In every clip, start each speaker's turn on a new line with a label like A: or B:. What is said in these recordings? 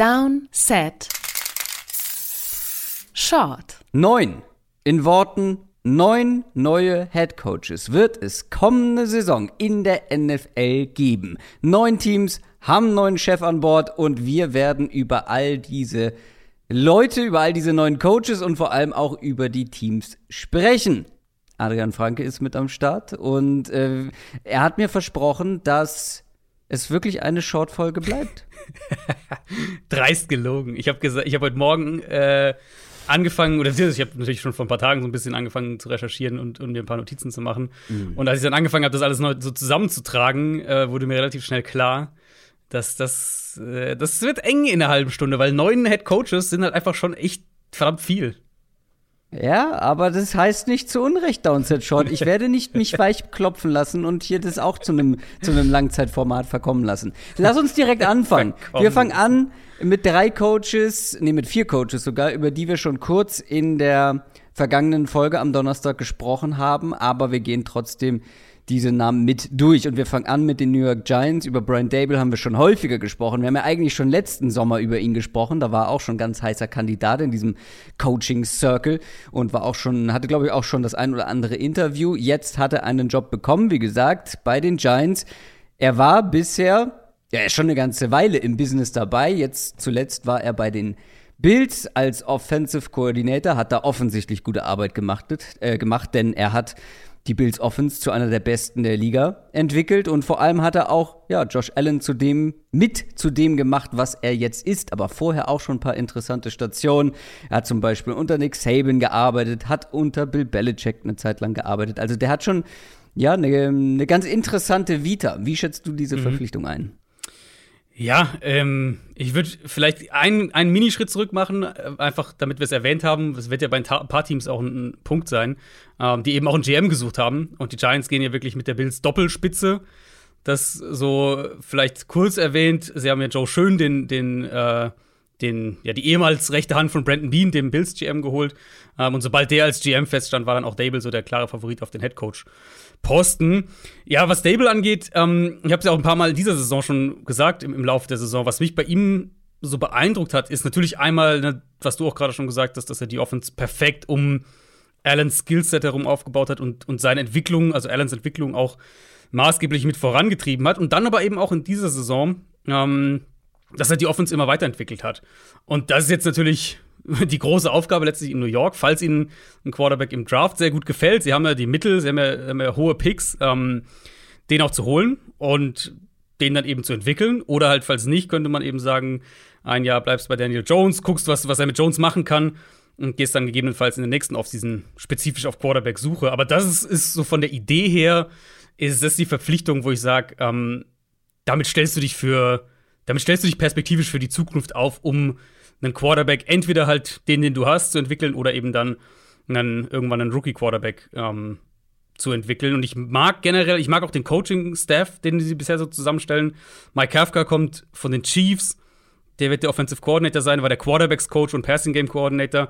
A: Down, Set, Short.
B: Neun. In Worten neun neue Head Coaches wird es kommende Saison in der NFL geben. Neun Teams haben neuen Chef an Bord und wir werden über all diese Leute, über all diese neuen Coaches und vor allem auch über die Teams sprechen. Adrian Franke ist mit am Start und äh, er hat mir versprochen, dass es wirklich eine Short-Folge bleibt.
C: Dreist gelogen. Ich habe gesagt, ich habe heute Morgen äh, angefangen, oder ich habe natürlich schon vor ein paar Tagen so ein bisschen angefangen zu recherchieren und, und mir ein paar Notizen zu machen. Mhm. Und als ich dann angefangen habe, das alles neu so zusammenzutragen, äh, wurde mir relativ schnell klar, dass das, äh, das wird eng in einer halben Stunde, weil neun Head Coaches sind halt einfach schon echt verdammt viel.
B: Ja, aber das heißt nicht zu Unrecht Downset Short. Ich werde nicht mich weich klopfen lassen und hier das auch zu einem zu einem Langzeitformat verkommen lassen. Lass uns direkt anfangen. Wir fangen an mit drei Coaches, nee, mit vier Coaches sogar, über die wir schon kurz in der vergangenen Folge am Donnerstag gesprochen haben, aber wir gehen trotzdem diese Namen mit durch. Und wir fangen an mit den New York Giants. Über Brian Dable haben wir schon häufiger gesprochen. Wir haben ja eigentlich schon letzten Sommer über ihn gesprochen. Da war auch schon ganz heißer Kandidat in diesem Coaching Circle und war auch schon, hatte glaube ich auch schon das ein oder andere Interview. Jetzt hat er einen Job bekommen, wie gesagt, bei den Giants. Er war bisher, ja, schon eine ganze Weile im Business dabei. Jetzt zuletzt war er bei den Bills als Offensive Coordinator, hat da offensichtlich gute Arbeit gemacht, äh, gemacht denn er hat die Bills Offense zu einer der besten der Liga entwickelt und vor allem hat er auch ja Josh Allen zu dem mit zu dem gemacht, was er jetzt ist, aber vorher auch schon ein paar interessante Stationen. Er hat zum Beispiel unter Nick Saban gearbeitet, hat unter Bill Belichick eine Zeit lang gearbeitet. Also der hat schon ja eine, eine ganz interessante Vita. Wie schätzt du diese mhm. Verpflichtung ein?
C: Ja, ähm, ich würde vielleicht einen, einen Minischritt zurück machen, äh, einfach damit wir es erwähnt haben. Es wird ja bei ein paar Teams auch ein, Punkt sein, ähm, die eben auch einen GM gesucht haben. Und die Giants gehen ja wirklich mit der Bills Doppelspitze. Das so vielleicht kurz erwähnt. Sie haben ja Joe Schön, den, den, äh, den, ja, die ehemals rechte Hand von Brandon Bean, dem Bills GM, geholt. Ähm, und sobald der als GM feststand, war dann auch Dable so der klare Favorit auf den Head Coach. Posten. Ja, was Dable angeht, ähm, ich habe es ja auch ein paar Mal in dieser Saison schon gesagt, im, im Laufe der Saison, was mich bei ihm so beeindruckt hat, ist natürlich einmal, ne, was du auch gerade schon gesagt hast, dass er die Offense perfekt um Allens Skillset herum aufgebaut hat und, und seine Entwicklung, also Allens Entwicklung auch maßgeblich mit vorangetrieben hat. Und dann aber eben auch in dieser Saison, ähm, dass er die Offense immer weiterentwickelt hat. Und das ist jetzt natürlich die große Aufgabe letztlich in New York, falls ihnen ein Quarterback im Draft sehr gut gefällt. Sie haben ja die Mittel, sie haben ja, haben ja hohe Picks, ähm, den auch zu holen und den dann eben zu entwickeln. Oder halt, falls nicht, könnte man eben sagen, ein Jahr bleibst bei Daniel Jones, guckst, was, was er mit Jones machen kann und gehst dann gegebenenfalls in der nächsten Offseason spezifisch auf Quarterback-Suche. Aber das ist, ist, so von der Idee her, ist das die Verpflichtung, wo ich sage, ähm, damit stellst du dich für, damit stellst du dich perspektivisch für die Zukunft auf, um einen Quarterback, entweder halt den, den du hast, zu entwickeln oder eben dann einen, irgendwann einen Rookie-Quarterback ähm, zu entwickeln. Und ich mag generell, ich mag auch den Coaching-Staff, den sie bisher so zusammenstellen. Mike Kafka kommt von den Chiefs. Der wird der Offensive Coordinator sein, war der Quarterbacks-Coach und Passing Game Coordinator.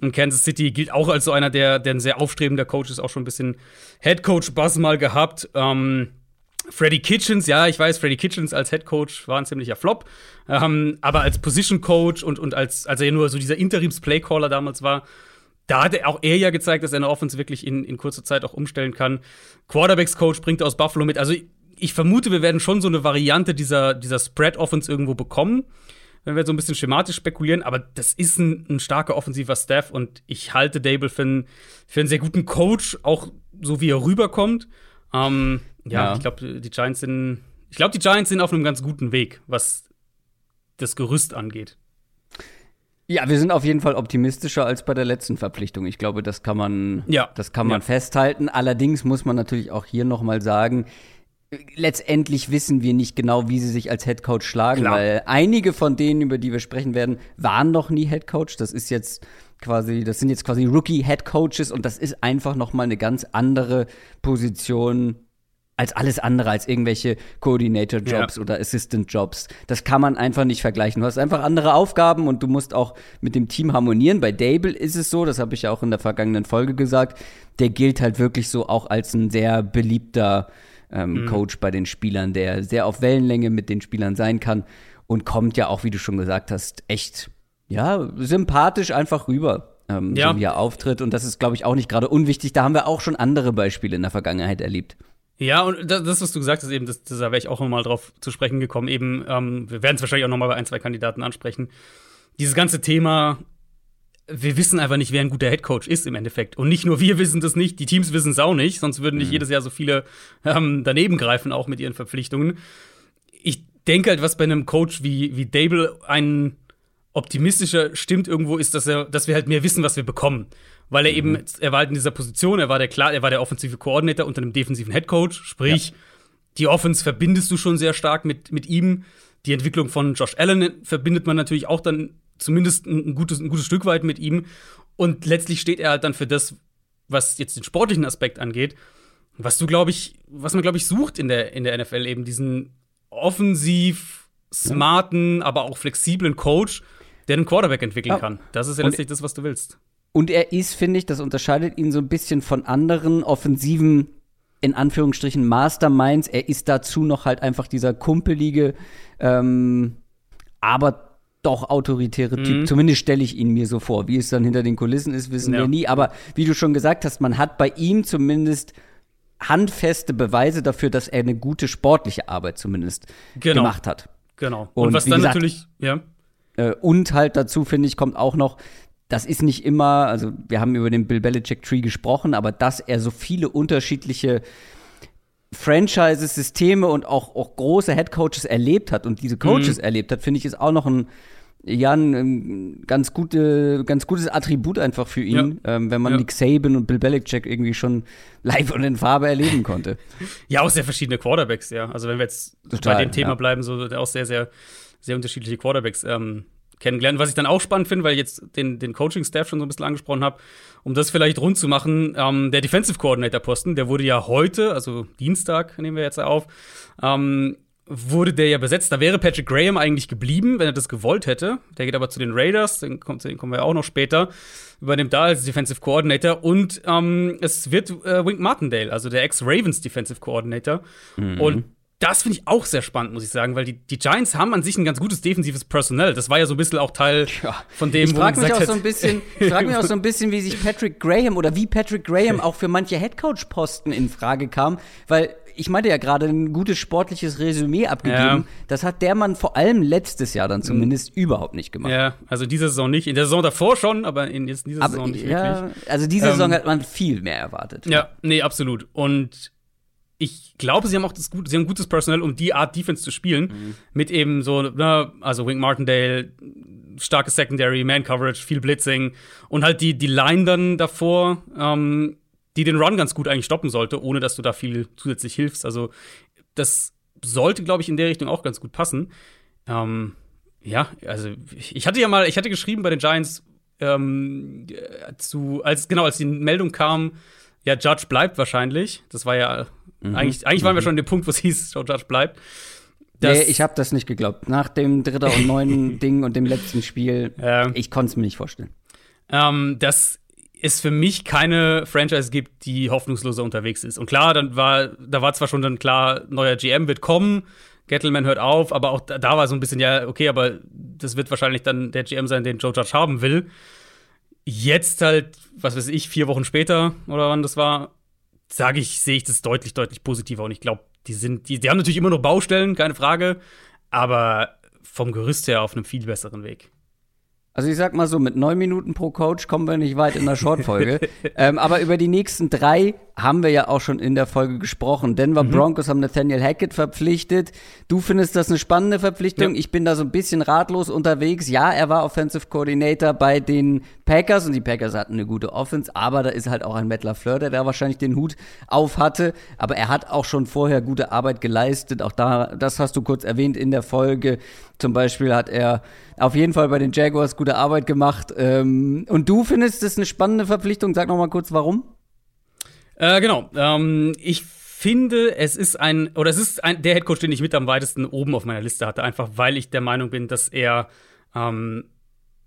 C: Und Kansas City gilt auch als so einer, der, der ein sehr aufstrebender Coach ist, auch schon ein bisschen Head Coach-Buzz mal gehabt. Ähm, Freddy Kitchens, ja, ich weiß, Freddy Kitchens als Head Coach war ein ziemlicher Flop, ähm, aber als Position Coach und, und als, als er ja nur so dieser Interims-Playcaller damals war, da hat er auch er ja gezeigt, dass er eine Offense wirklich in, in kurzer Zeit auch umstellen kann. Quarterbacks-Coach bringt aus Buffalo mit. Also ich vermute, wir werden schon so eine Variante dieser, dieser Spread-Offense irgendwo bekommen, wenn wir so ein bisschen schematisch spekulieren. Aber das ist ein, ein starker offensiver Staff und ich halte Dable für einen, für einen sehr guten Coach, auch so wie er rüberkommt. Ähm, ja, ja, ich glaube, die Giants sind. Ich glaube, die Giants sind auf einem ganz guten Weg, was das Gerüst angeht.
B: Ja, wir sind auf jeden Fall optimistischer als bei der letzten Verpflichtung. Ich glaube, das kann man, ja. das kann man ja. festhalten. Allerdings muss man natürlich auch hier noch mal sagen, letztendlich wissen wir nicht genau, wie sie sich als Head Coach schlagen, Klar. weil einige von denen, über die wir sprechen werden, waren noch nie Head Coach. Das ist jetzt quasi, das sind jetzt quasi Rookie Head Coaches und das ist einfach noch mal eine ganz andere Position als alles andere, als irgendwelche Coordinator-Jobs ja. oder Assistant-Jobs. Das kann man einfach nicht vergleichen. Du hast einfach andere Aufgaben und du musst auch mit dem Team harmonieren. Bei Dable ist es so, das habe ich ja auch in der vergangenen Folge gesagt, der gilt halt wirklich so auch als ein sehr beliebter ähm, mhm. Coach bei den Spielern, der sehr auf Wellenlänge mit den Spielern sein kann. und kommt ja auch, wie du schon gesagt hast, echt, ja, sympathisch einfach rüber. Ähm, ja. So wie er auftritt. Und das ist, glaube ich, auch nicht gerade unwichtig. Da haben wir auch schon andere Beispiele in der Vergangenheit erlebt.
C: Ja, und das, was du gesagt hast, eben, das, das da wäre ich auch nochmal drauf zu sprechen gekommen. Eben, ähm, wir werden es wahrscheinlich auch nochmal bei ein, zwei Kandidaten ansprechen. Dieses ganze Thema, wir wissen einfach nicht, wer ein guter Headcoach ist im Endeffekt. Und nicht nur wir wissen das nicht, die Teams wissen es auch nicht, sonst würden nicht mhm. jedes Jahr so viele ähm, daneben greifen, auch mit ihren Verpflichtungen. Ich denke halt, was bei einem Coach wie, wie Dable ein optimistischer stimmt irgendwo, ist, dass, er, dass wir halt mehr wissen, was wir bekommen. Weil er mhm. eben, er war halt in dieser Position, er war der klar, er war der offensive Koordinator unter einem defensiven Headcoach, sprich, ja. die Offense verbindest du schon sehr stark mit, mit ihm. Die Entwicklung von Josh Allen verbindet man natürlich auch dann zumindest ein gutes, ein gutes Stück weit mit ihm. Und letztlich steht er halt dann für das, was jetzt den sportlichen Aspekt angeht, was du, glaube ich, was man, glaube ich, sucht in der, in der NFL, eben diesen offensiv smarten, aber auch flexiblen Coach, der einen Quarterback entwickeln kann. Das ist ja letztlich das, was du willst.
B: Und er ist, finde ich, das unterscheidet ihn so ein bisschen von anderen offensiven, in Anführungsstrichen, Masterminds. Er ist dazu noch halt einfach dieser kumpelige, ähm, aber doch autoritäre Typ. Mhm. Zumindest stelle ich ihn mir so vor. Wie es dann hinter den Kulissen ist, wissen ja. wir nie. Aber wie du schon gesagt hast, man hat bei ihm zumindest handfeste Beweise dafür, dass er eine gute sportliche Arbeit zumindest genau. gemacht hat.
C: Genau. Und, und was dann gesagt, natürlich, ja.
B: Äh, und halt dazu, finde ich, kommt auch noch, das ist nicht immer, also wir haben über den Bill Belichick Tree gesprochen, aber dass er so viele unterschiedliche Franchises, Systeme und auch, auch große Headcoaches erlebt hat und diese Coaches mhm. erlebt hat, finde ich, ist auch noch ein, ja, ein ganz, gute, ganz gutes Attribut einfach für ihn, ja. ähm, wenn man ja. Nick Saban und Bill Belichick irgendwie schon live und in Farbe erleben konnte.
C: Ja, auch sehr verschiedene Quarterbacks, ja. Also wenn wir jetzt Total, bei dem Thema ja. bleiben, so auch sehr, sehr, sehr unterschiedliche Quarterbacks ähm, kennengelernt. Was ich dann auch spannend finde, weil ich jetzt den, den Coaching-Staff schon so ein bisschen angesprochen habe, um das vielleicht rund zu machen, ähm, der Defensive Coordinator-Posten, der wurde ja heute, also Dienstag nehmen wir jetzt auf, ähm, wurde der ja besetzt. Da wäre Patrick Graham eigentlich geblieben, wenn er das gewollt hätte. Der geht aber zu den Raiders, den, kommt, den kommen wir auch noch später. Übernimmt da als Defensive Coordinator. Und ähm, es wird äh, Wink Martindale, also der Ex-Ravens Defensive Coordinator. Mhm. Und das finde ich auch sehr spannend, muss ich sagen, weil die, die Giants haben an sich ein ganz gutes defensives Personal. Das war ja so ein bisschen auch Teil ja. von dem,
B: ich frag wo man mich auch so ein bisschen, Ich frage mich auch so ein bisschen, wie sich Patrick Graham oder wie Patrick Graham auch für manche Headcoach-Posten in Frage kam, weil ich meinte ja gerade ein gutes sportliches Resümee abgegeben. Ja. Das hat der Mann vor allem letztes Jahr dann zumindest mhm. überhaupt nicht gemacht.
C: Ja, also diese Saison nicht. In der Saison davor schon, aber in dieser aber, Saison nicht ja,
B: wirklich. Also diese Saison ähm, hat man viel mehr erwartet.
C: Ja, nee, absolut. Und ich glaube, sie haben auch das gut, sie haben gutes Personal, um die Art Defense zu spielen. Mhm. Mit eben so, na, also Wink Martindale, starke Secondary, Man Coverage, viel Blitzing und halt die, die Line dann davor, ähm, die den Run ganz gut eigentlich stoppen sollte, ohne dass du da viel zusätzlich hilfst. Also, das sollte, glaube ich, in der Richtung auch ganz gut passen. Ähm, ja, also ich hatte ja mal, ich hatte geschrieben bei den Giants ähm, zu, als genau als die Meldung kam, ja, Judge bleibt wahrscheinlich. Das war ja Mhm. Eigentlich, eigentlich waren wir mhm. schon an dem Punkt, wo es hieß, Joe Judge bleibt.
B: Das nee, ich habe das nicht geglaubt. Nach dem dritter und neunten Ding und dem letzten Spiel, ähm, ich konnte es mir nicht vorstellen.
C: Ähm, dass es für mich keine Franchise gibt, die hoffnungsloser unterwegs ist. Und klar, dann war, da war zwar schon dann klar, neuer GM wird kommen, Gettleman hört auf, aber auch da, da war so ein bisschen, ja, okay, aber das wird wahrscheinlich dann der GM sein, den Joe Judge haben will. Jetzt halt, was weiß ich, vier Wochen später oder wann das war, sage ich, sehe ich das deutlich, deutlich positiver. Und ich glaube, die sind, die, die haben natürlich immer noch Baustellen, keine Frage, aber vom Gerüst her auf einem viel besseren Weg.
B: Also ich sag mal so, mit neun Minuten pro Coach kommen wir nicht weit in der Shortfolge. ähm, aber über die nächsten drei haben wir ja auch schon in der Folge gesprochen. Denver mhm. Broncos haben Nathaniel Hackett verpflichtet. Du findest das eine spannende Verpflichtung. Ja. Ich bin da so ein bisschen ratlos unterwegs. Ja, er war Offensive Coordinator bei den Packers und die Packers hatten eine gute Offense, aber da ist halt auch ein Matt LaFleur, der da wahrscheinlich den Hut auf hatte. Aber er hat auch schon vorher gute Arbeit geleistet. Auch da, das hast du kurz erwähnt in der Folge. Zum Beispiel hat er auf jeden Fall bei den Jaguars gute Arbeit gemacht. Ähm, und du findest das eine spannende Verpflichtung? Sag noch mal kurz, warum?
C: Äh, genau. Ähm, ich finde, es ist ein, oder es ist ein, der Headcoach, den ich mit am weitesten oben auf meiner Liste hatte, einfach weil ich der Meinung bin, dass er ähm,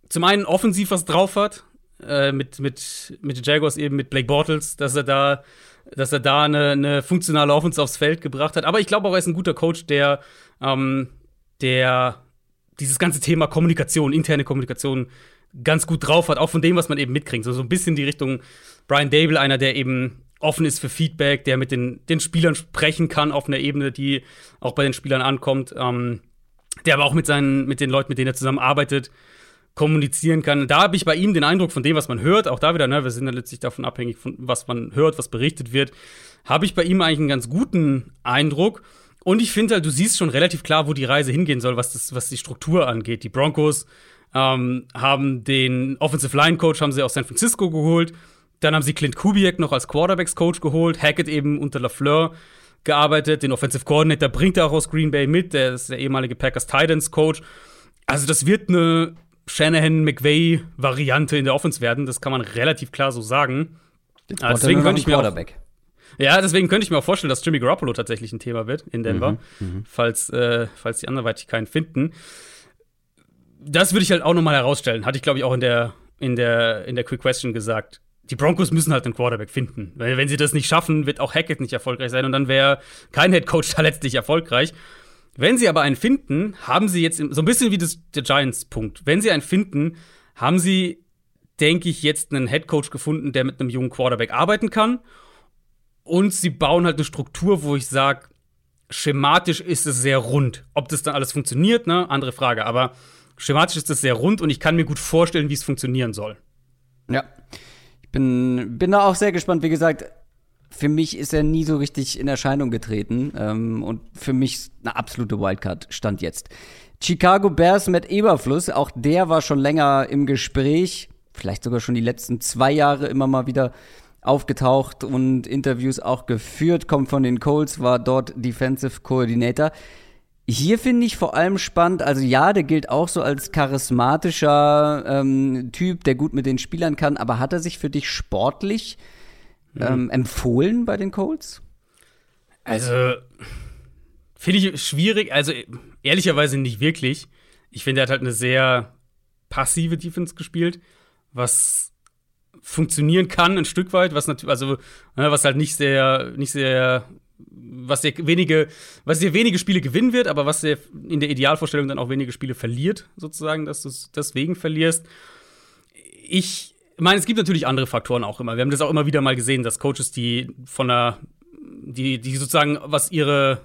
C: zum einen offensiv was drauf hat, äh, mit, mit, mit den Jaguars eben mit Blake Bortles, dass er da, dass er da eine, eine funktionale Offense aufs Feld gebracht hat. Aber ich glaube auch, er ist ein guter Coach, der, ähm, der dieses ganze Thema Kommunikation, interne Kommunikation ganz gut drauf hat, auch von dem, was man eben mitkriegt. So, so ein bisschen die Richtung Brian Dable, einer, der eben offen ist für Feedback, der mit den, den Spielern sprechen kann auf einer Ebene, die auch bei den Spielern ankommt, ähm, der aber auch mit, seinen, mit den Leuten, mit denen er zusammenarbeitet, kommunizieren kann. Da habe ich bei ihm den Eindruck von dem, was man hört, auch da wieder, ne, wir sind ja letztlich davon abhängig, von was man hört, was berichtet wird, habe ich bei ihm eigentlich einen ganz guten Eindruck. Und ich finde halt, du siehst schon relativ klar, wo die Reise hingehen soll, was, das, was die Struktur angeht. Die Broncos ähm, haben den Offensive Line Coach haben sie aus San Francisco geholt. Dann haben sie Clint Kubiak noch als Quarterbacks Coach geholt. Hackett eben unter LaFleur gearbeitet. Den Offensive Coordinator bringt er auch aus Green Bay mit. Der ist der ehemalige Packers Titans Coach. Also das wird eine Shanahan-McVay-Variante in der Offense werden. Das kann man relativ klar so sagen.
B: Also deswegen könnte ich mir auch,
C: ja, deswegen könnte ich mir auch vorstellen, dass Jimmy Garoppolo tatsächlich ein Thema wird in Denver, mhm, mhm. falls, äh, falls die anderweitig keinen finden das würde ich halt auch nochmal herausstellen. Hatte ich, glaube ich, auch in der, in, der, in der Quick Question gesagt. Die Broncos müssen halt einen Quarterback finden. Weil wenn sie das nicht schaffen, wird auch Hackett nicht erfolgreich sein und dann wäre kein Head Coach da letztlich erfolgreich. Wenn sie aber einen finden, haben sie jetzt so ein bisschen wie das, der Giants-Punkt. Wenn sie einen finden, haben sie, denke ich, jetzt einen Head Coach gefunden, der mit einem jungen Quarterback arbeiten kann. Und sie bauen halt eine Struktur, wo ich sage, schematisch ist es sehr rund. Ob das dann alles funktioniert, ne, andere Frage. Aber schematisch ist das sehr rund und ich kann mir gut vorstellen, wie es funktionieren soll.
B: Ja. Bin, bin da auch sehr gespannt. Wie gesagt, für mich ist er nie so richtig in Erscheinung getreten. Ähm, und für mich eine absolute Wildcard stand jetzt. Chicago Bears mit Eberfluss, auch der war schon länger im Gespräch, vielleicht sogar schon die letzten zwei Jahre immer mal wieder aufgetaucht und Interviews auch geführt, kommt von den Colts, war dort Defensive Coordinator. Hier finde ich vor allem spannend, also ja, der gilt auch so als charismatischer ähm, Typ, der gut mit den Spielern kann, aber hat er sich für dich sportlich mhm. ähm, empfohlen bei den Colts?
C: Also, finde ich schwierig, also ehrlicherweise nicht wirklich. Ich finde, er hat halt eine sehr passive Defense gespielt, was funktionieren kann ein Stück weit, was natürlich, also ne, was halt nicht sehr, nicht sehr was dir wenige, was dir wenige Spiele gewinnen wird, aber was dir in der Idealvorstellung dann auch wenige Spiele verliert, sozusagen, dass du es deswegen verlierst. Ich meine, es gibt natürlich andere Faktoren auch immer. Wir haben das auch immer wieder mal gesehen, dass Coaches, die von der, die, die sozusagen, was ihre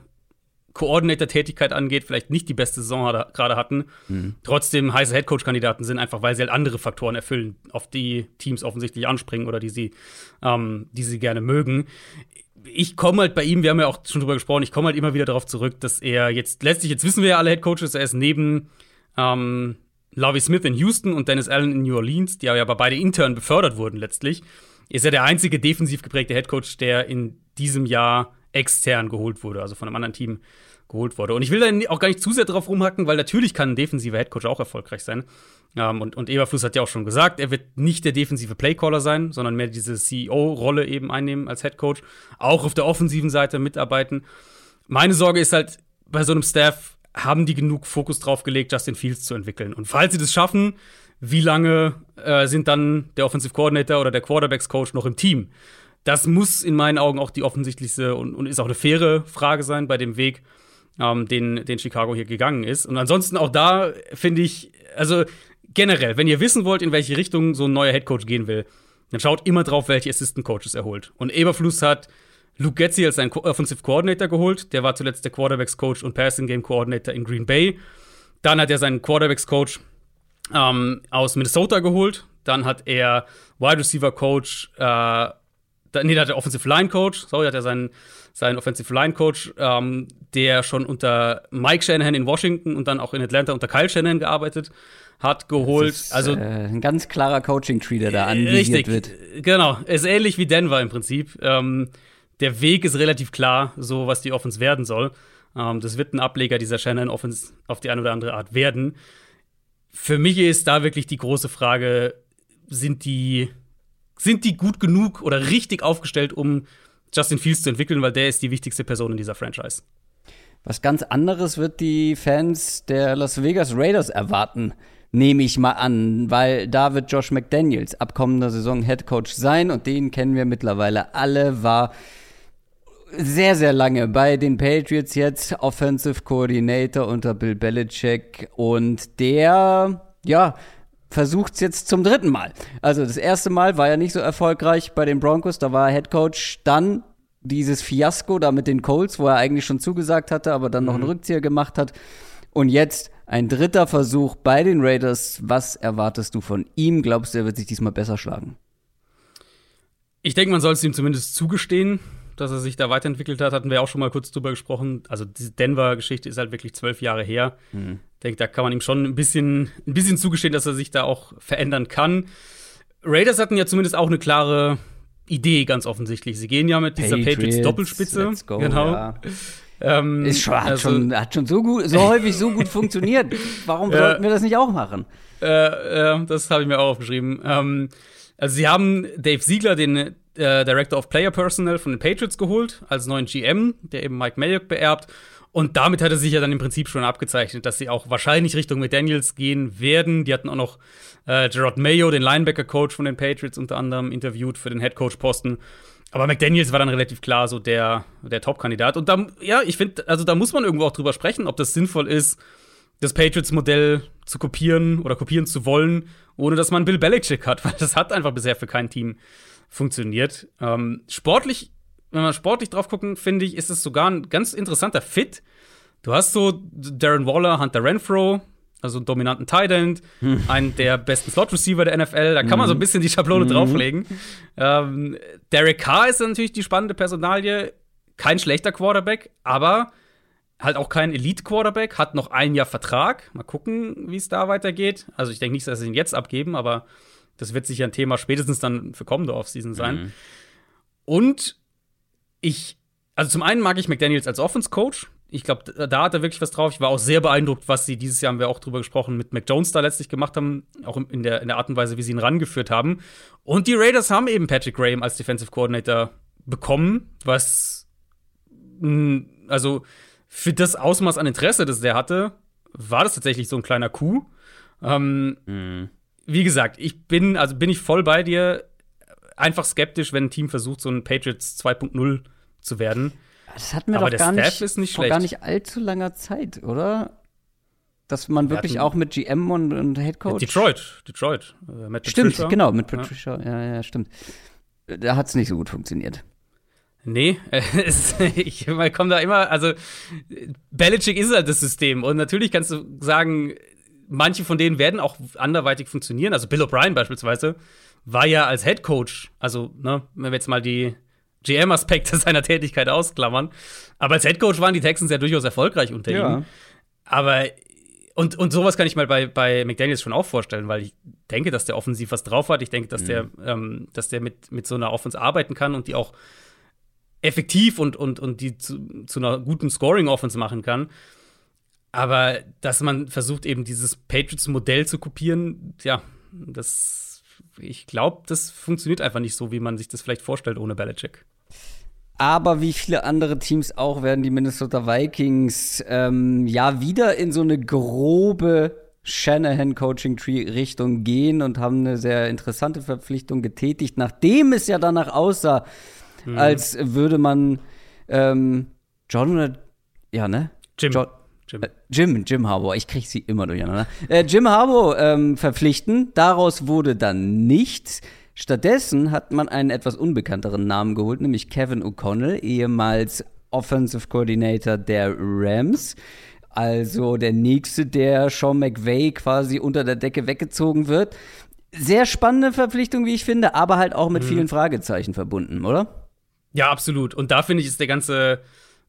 C: Coordinator-Tätigkeit angeht, vielleicht nicht die beste Saison gerade hatten, mhm. trotzdem heiße Headcoach-Kandidaten sind, einfach weil sie halt andere Faktoren erfüllen, auf die Teams offensichtlich anspringen oder die sie, ähm, die sie gerne mögen ich komme halt bei ihm, wir haben ja auch schon drüber gesprochen, ich komme halt immer wieder darauf zurück, dass er jetzt, letztlich, jetzt wissen wir ja alle Head Coaches, er ist neben ähm, Lovie Smith in Houston und Dennis Allen in New Orleans, die ja aber beide intern befördert wurden letztlich, ist er der einzige defensiv geprägte Head Coach, der in diesem Jahr extern geholt wurde, also von einem anderen Team geholt wurde. Und ich will da auch gar nicht zu sehr drauf rumhacken, weil natürlich kann ein defensiver Headcoach auch erfolgreich sein. Ähm, und, und Eberfluss hat ja auch schon gesagt, er wird nicht der defensive Playcaller sein, sondern mehr diese CEO-Rolle eben einnehmen als Headcoach. Auch auf der offensiven Seite mitarbeiten. Meine Sorge ist halt, bei so einem Staff haben die genug Fokus drauf gelegt, Justin Fields zu entwickeln. Und falls sie das schaffen, wie lange äh, sind dann der Offensive Coordinator oder der Quarterbacks Coach noch im Team? Das muss in meinen Augen auch die offensichtlichste und, und ist auch eine faire Frage sein bei dem Weg, ähm, den, den Chicago hier gegangen ist. Und ansonsten auch da finde ich, also generell, wenn ihr wissen wollt, in welche Richtung so ein neuer Headcoach gehen will, dann schaut immer drauf, welche Assistant Coaches er holt. Und Eberfluss hat Luke Getzi als seinen Offensive Coordinator geholt. Der war zuletzt der Quarterbacks Coach und Passing Game Coordinator in Green Bay. Dann hat er seinen Quarterbacks Coach ähm, aus Minnesota geholt. Dann hat er Wide Receiver Coach, äh, nee, da hat er Offensive Line Coach, sorry, hat er seinen, seinen Offensive Line Coach, ähm, der schon unter Mike Shanahan in Washington und dann auch in Atlanta unter Kyle Shanahan gearbeitet hat, geholt.
B: Ist, also äh, ein ganz klarer Coaching-Tree, der da anvisiert wird.
C: Genau, ist ähnlich wie Denver im Prinzip. Ähm, der Weg ist relativ klar, so was die Offense werden soll. Ähm, das wird ein Ableger dieser Shanahan Offense auf die eine oder andere Art werden. Für mich ist da wirklich die große Frage, sind die sind die gut genug oder richtig aufgestellt, um Justin Fields zu entwickeln, weil der ist die wichtigste Person in dieser Franchise.
B: Was ganz anderes wird die Fans der Las Vegas Raiders erwarten, nehme ich mal an, weil da wird Josh McDaniels ab kommender Saison Head Coach sein und den kennen wir mittlerweile alle, war sehr, sehr lange bei den Patriots jetzt Offensive Coordinator unter Bill Belichick und der, ja, versucht es jetzt zum dritten Mal. Also das erste Mal war er nicht so erfolgreich bei den Broncos, da war er Head Coach, dann dieses Fiasko da mit den Colts, wo er eigentlich schon zugesagt hatte, aber dann noch einen mhm. Rückzieher gemacht hat. Und jetzt ein dritter Versuch bei den Raiders. Was erwartest du von ihm? Glaubst du, er wird sich diesmal besser schlagen?
C: Ich denke, man soll es ihm zumindest zugestehen, dass er sich da weiterentwickelt hat. Hatten wir auch schon mal kurz drüber gesprochen. Also diese Denver-Geschichte ist halt wirklich zwölf Jahre her. Mhm. Ich denke, da kann man ihm schon ein bisschen, ein bisschen zugestehen, dass er sich da auch verändern kann. Raiders hatten ja zumindest auch eine klare Idee, ganz offensichtlich. Sie gehen ja mit dieser Patriots-Doppelspitze.
B: Patriots genau. Ja. Ähm, ist schon, hat, also, schon, hat schon so gut, so häufig so gut funktioniert. Warum äh, sollten wir das nicht auch machen?
C: Äh, äh, das habe ich mir auch aufgeschrieben. Ähm, also sie haben Dave Siegler, den äh, Director of Player Personnel von den Patriots geholt, als neuen GM, der eben Mike Mayock beerbt. Und damit hat er sich ja dann im Prinzip schon abgezeichnet, dass sie auch wahrscheinlich Richtung McDaniels gehen werden. Die hatten auch noch äh, Gerard Mayo, den Linebacker-Coach von den Patriots, unter anderem interviewt für den Head-Coach-Posten. Aber McDaniels war dann relativ klar so der, der Top-Kandidat. Und da, ja, ich finde, also da muss man irgendwo auch drüber sprechen, ob das sinnvoll ist, das Patriots-Modell zu kopieren oder kopieren zu wollen, ohne dass man Bill Belichick hat, weil das hat einfach bisher für kein Team funktioniert. Ähm, sportlich, wenn wir sportlich drauf gucken, finde ich, ist es sogar ein ganz interessanter Fit. Du hast so Darren Waller, Hunter Renfro, also einen dominanten Tight End, hm. einen der besten Slot Receiver der NFL. Da kann mhm. man so ein hm. bisschen die Schablone mhm. drauflegen. Ähm, Derek Carr ist natürlich die spannende Personalie. Kein schlechter Quarterback, aber halt auch kein Elite-Quarterback, hat noch ein Jahr Vertrag. Mal gucken, wie es da weitergeht. Also ich denke nicht, dass sie ihn jetzt abgeben, aber das wird sicher ein Thema spätestens dann für kommende Offseason sein. Mhm. Und ich, also zum einen mag ich McDaniels als Offense-Coach ich glaube, da hat er wirklich was drauf. Ich war auch sehr beeindruckt, was sie dieses Jahr haben wir auch drüber gesprochen, mit Mac Jones da letztlich gemacht haben, auch in der, in der Art und Weise, wie sie ihn rangeführt haben. Und die Raiders haben eben Patrick Graham als Defensive Coordinator bekommen, was also für das Ausmaß an Interesse, das der hatte, war das tatsächlich so ein kleiner Coup. Ähm, mhm. Wie gesagt, ich bin, also bin ich voll bei dir. Einfach skeptisch, wenn ein Team versucht, so ein Patriots 2.0 zu werden.
B: Das hatten wir Aber doch gar nicht, nicht vor gar nicht allzu langer Zeit, oder? Dass man wirklich auch mit GM und, und Head Coach.
C: Detroit, Detroit.
B: Äh, mit stimmt, Patricia. genau, mit Patricia. Ja, ja, ja stimmt. Da hat es nicht so gut funktioniert.
C: Nee, es, ich komme da immer, also Belichick ist halt das System und natürlich kannst du sagen, manche von denen werden auch anderweitig funktionieren. Also Bill O'Brien beispielsweise war ja als Head Coach, also ne, wenn wir jetzt mal die GM-Aspekte seiner Tätigkeit ausklammern. Aber als Headcoach waren die Texans ja durchaus erfolgreich unter ja. ihm. Aber und, und sowas kann ich mal bei, bei McDaniels schon auch vorstellen, weil ich denke, dass der offensiv was drauf hat. Ich denke, dass mhm. der, ähm, dass der mit, mit so einer Offense arbeiten kann und die auch effektiv und, und, und die zu, zu einer guten Scoring-Offense machen kann. Aber dass man versucht, eben dieses Patriots-Modell zu kopieren, ja, das, ich glaube, das funktioniert einfach nicht so, wie man sich das vielleicht vorstellt ohne Belichick.
B: Aber wie viele andere Teams auch werden die Minnesota Vikings ähm, ja wieder in so eine grobe Shanahan Coaching Tree Richtung gehen und haben eine sehr interessante Verpflichtung getätigt, nachdem es ja danach aussah, mhm. als würde man ähm, John oder ja ne
C: Jim
B: John, Jim. Äh, Jim, Jim Harbour, ich kriege sie immer durcheinander. Äh, Jim Harbour ähm, verpflichten, daraus wurde dann nichts. Stattdessen hat man einen etwas unbekannteren Namen geholt, nämlich Kevin O'Connell, ehemals Offensive Coordinator der Rams. Also der nächste, der Sean McVay quasi unter der Decke weggezogen wird. Sehr spannende Verpflichtung, wie ich finde, aber halt auch mit mhm. vielen Fragezeichen verbunden, oder?
C: Ja, absolut. Und da finde ich, ist der ganze,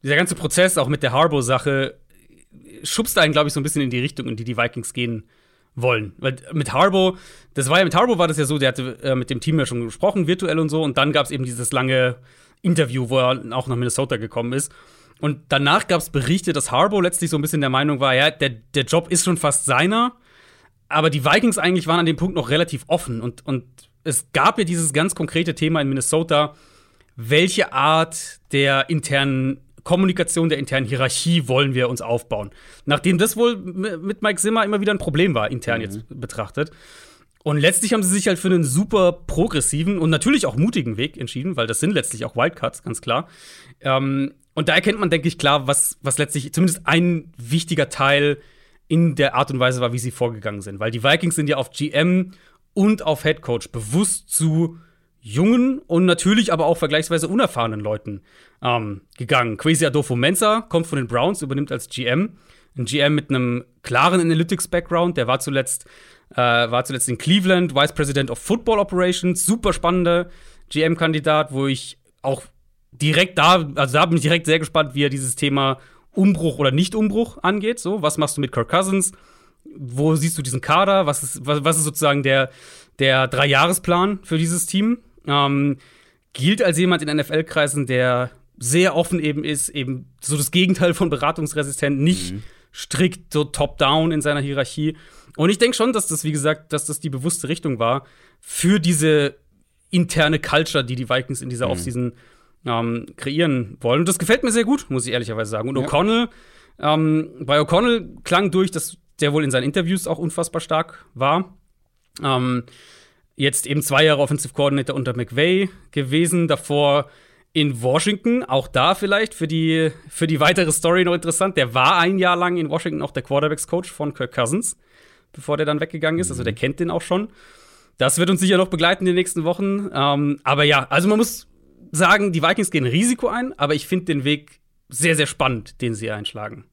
C: dieser ganze Prozess auch mit der Harbour-Sache schubst einen, glaube ich, so ein bisschen in die Richtung, in die die Vikings gehen wollen. Weil mit Harbo, das war ja mit Harbo war das ja so, der hatte äh, mit dem Team ja schon gesprochen, virtuell und so, und dann gab es eben dieses lange Interview, wo er auch nach Minnesota gekommen ist. Und danach gab es Berichte, dass Harbo letztlich so ein bisschen der Meinung war, ja, der, der Job ist schon fast seiner, aber die Vikings eigentlich waren an dem Punkt noch relativ offen und, und es gab ja dieses ganz konkrete Thema in Minnesota, welche Art der internen Kommunikation der internen Hierarchie wollen wir uns aufbauen. Nachdem das wohl mit Mike Zimmer immer wieder ein Problem war, intern mhm. jetzt betrachtet. Und letztlich haben sie sich halt für einen super progressiven und natürlich auch mutigen Weg entschieden, weil das sind letztlich auch Wildcards, ganz klar. Ähm, und da erkennt man, denke ich, klar, was, was letztlich zumindest ein wichtiger Teil in der Art und Weise war, wie sie vorgegangen sind. Weil die Vikings sind ja auf GM und auf Head Coach bewusst zu jungen und natürlich aber auch vergleichsweise unerfahrenen Leuten ähm, gegangen. Quasi Adolfo Mensa kommt von den Browns, übernimmt als GM. Ein GM mit einem klaren Analytics-Background, der war zuletzt äh, war zuletzt in Cleveland, Vice President of Football Operations, super spannender GM-Kandidat, wo ich auch direkt da, also da bin ich direkt sehr gespannt, wie er dieses Thema Umbruch oder Nicht-Umbruch angeht. So, was machst du mit Kirk Cousins? Wo siehst du diesen Kader? Was ist, was, was ist sozusagen der, der Dreijahresplan für dieses Team? Ähm, gilt als jemand in NFL-Kreisen, der sehr offen eben ist, eben so das Gegenteil von beratungsresistent, nicht mhm. strikt so top-down in seiner Hierarchie. Und ich denke schon, dass das, wie gesagt, dass das die bewusste Richtung war für diese interne Culture, die die Vikings in dieser mhm. Offseason ähm, kreieren wollen. Und das gefällt mir sehr gut, muss ich ehrlicherweise sagen. Und ja. O'Connell, ähm, bei O'Connell klang durch, dass der wohl in seinen Interviews auch unfassbar stark war. Ähm, jetzt eben zwei Jahre Offensive Coordinator unter McVay gewesen, davor in Washington, auch da vielleicht für die, für die weitere Story noch interessant. Der war ein Jahr lang in Washington auch der Quarterbacks-Coach von Kirk Cousins bevor der dann weggegangen ist. Also der mhm. kennt den auch schon. Das wird uns sicher noch begleiten in den nächsten Wochen. Ähm, aber ja, also man muss sagen, die Vikings gehen Risiko ein, aber ich finde den Weg sehr, sehr spannend, den sie einschlagen.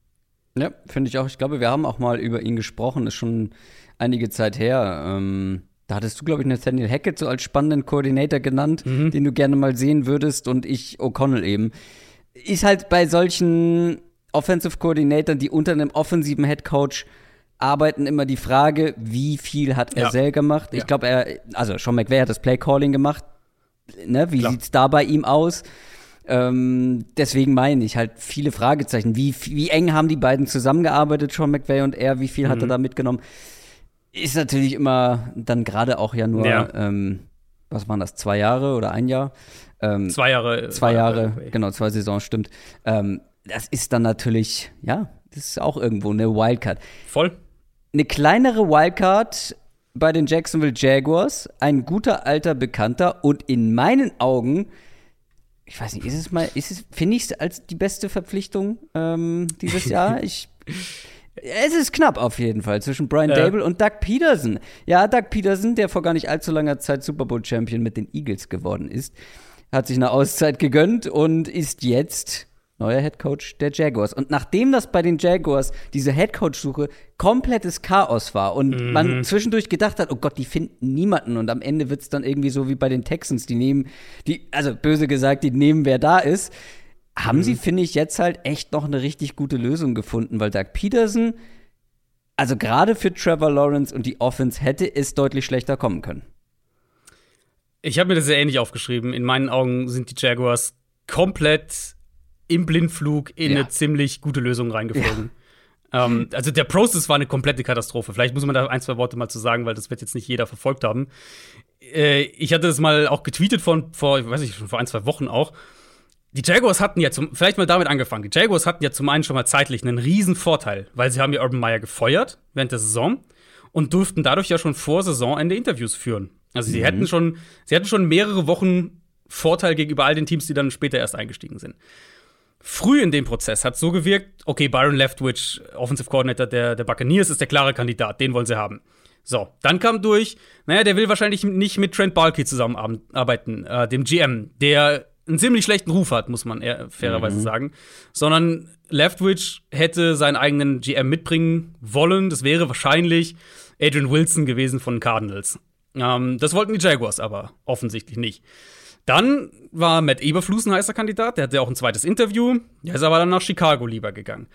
B: Ja, finde ich auch. Ich glaube, wir haben auch mal über ihn gesprochen, ist schon einige Zeit her. Ähm, da hattest du, glaube ich, Nathaniel Hackett so als spannenden Koordinator genannt, mhm. den du gerne mal sehen würdest und ich O'Connell eben. Ist halt bei solchen Offensive Coordinatoren, die unter einem offensiven Head Coach arbeiten immer die Frage, wie viel hat er ja. selber gemacht. Ich ja. glaube, er, also Sean McVay hat das Playcalling gemacht. Ne? Wie Klar. sieht's da bei ihm aus? Ähm, deswegen meine ich halt viele Fragezeichen. Wie, wie eng haben die beiden zusammengearbeitet, Sean McVay und er? Wie viel mhm. hat er mhm. da mitgenommen? Ist natürlich immer dann gerade auch ja nur, ja. Ähm, was waren das, zwei Jahre oder ein Jahr?
C: Ähm, zwei Jahre.
B: Zwei Jahre, genau, zwei Saisons, stimmt. Ähm, das ist dann natürlich, ja, das ist auch irgendwo eine Wildcard.
C: Voll
B: eine kleinere Wildcard bei den Jacksonville Jaguars, ein guter alter Bekannter und in meinen Augen, ich weiß nicht, ist es mal, ist es, finde ich es als die beste Verpflichtung ähm, dieses Jahr? Ich, es ist knapp auf jeden Fall zwischen Brian ja. Dable und Doug Peterson. Ja, Doug Peterson, der vor gar nicht allzu langer Zeit Super Bowl Champion mit den Eagles geworden ist, hat sich eine Auszeit gegönnt und ist jetzt neuer Head Coach der Jaguars. Und nachdem das bei den Jaguars diese Head Coach Suche komplettes Chaos war und mhm. man zwischendurch gedacht hat, oh Gott, die finden niemanden und am Ende wird es dann irgendwie so wie bei den Texans, die nehmen, die, also böse gesagt, die nehmen, wer da ist, haben mhm. sie, finde ich, jetzt halt echt noch eine richtig gute Lösung gefunden, weil Doug Peterson, also gerade für Trevor Lawrence und die Offense hätte es deutlich schlechter kommen können.
C: Ich habe mir das sehr ähnlich aufgeschrieben. In meinen Augen sind die Jaguars komplett im Blindflug in ja. eine ziemlich gute Lösung reingeflogen. Ja. Ähm, also der Process war eine komplette Katastrophe. Vielleicht muss man da ein, zwei Worte mal zu sagen, weil das wird jetzt nicht jeder verfolgt haben. Äh, ich hatte das mal auch getweetet von, vor, ich weiß nicht, schon vor ein, zwei Wochen auch. Die Jaguars hatten ja zum, vielleicht mal damit angefangen. Die Jaguars hatten ja zum einen schon mal zeitlich einen riesen Vorteil, weil sie haben ja Urban Meyer gefeuert während der Saison und durften dadurch ja schon vor Saisonende Interviews führen. Also sie mhm. hätten schon, sie hatten schon mehrere Wochen Vorteil gegenüber all den Teams, die dann später erst eingestiegen sind früh in dem Prozess hat so gewirkt, okay, Byron Leftwich, Offensive Coordinator der, der Buccaneers, ist der klare Kandidat, den wollen sie haben. So, dann kam durch, naja, der will wahrscheinlich nicht mit Trent Balky zusammenarbeiten, äh, dem GM, der einen ziemlich schlechten Ruf hat, muss man fairerweise mhm. sagen, sondern Leftwich hätte seinen eigenen GM mitbringen wollen. Das wäre wahrscheinlich Adrian Wilson gewesen von Cardinals. Ähm, das wollten die Jaguars aber offensichtlich nicht. Dann war Matt Eberflus ein heißer Kandidat, der hatte auch ein zweites Interview, der ist aber dann nach Chicago lieber gegangen.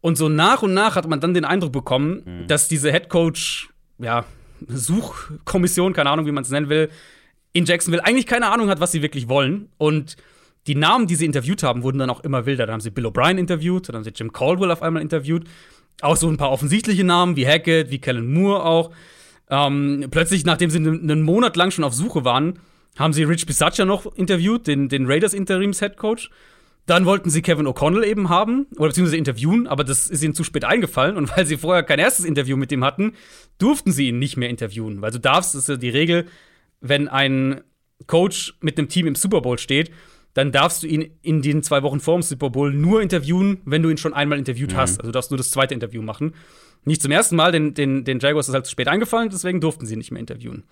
C: Und so nach und nach hat man dann den Eindruck bekommen, mhm. dass diese Headcoach, ja, Suchkommission, keine Ahnung, wie man es nennen will, in Jacksonville eigentlich keine Ahnung hat, was sie wirklich wollen. Und die Namen, die sie interviewt haben, wurden dann auch immer wilder. Dann haben sie Bill O'Brien interviewt, dann haben sie Jim Caldwell auf einmal interviewt. Auch so ein paar offensichtliche Namen wie Hackett, wie Kellen Moore auch. Ähm, plötzlich, nachdem sie einen Monat lang schon auf Suche waren, haben sie Rich Bisaccia noch interviewt, den, den Raiders Interims Head Coach, Dann wollten sie Kevin O'Connell eben haben, oder beziehungsweise interviewen, aber das ist ihnen zu spät eingefallen. Und weil sie vorher kein erstes Interview mit ihm hatten, durften sie ihn nicht mehr interviewen. Weil du darfst, das ist ja die Regel, wenn ein Coach mit einem Team im Super Bowl steht, dann darfst du ihn in den zwei Wochen vor dem Super Bowl nur interviewen, wenn du ihn schon einmal interviewt mhm. hast. Also du darfst nur das zweite Interview machen. Nicht zum ersten Mal, den, den, den Jaguars ist halt zu spät eingefallen, deswegen durften sie nicht mehr interviewen.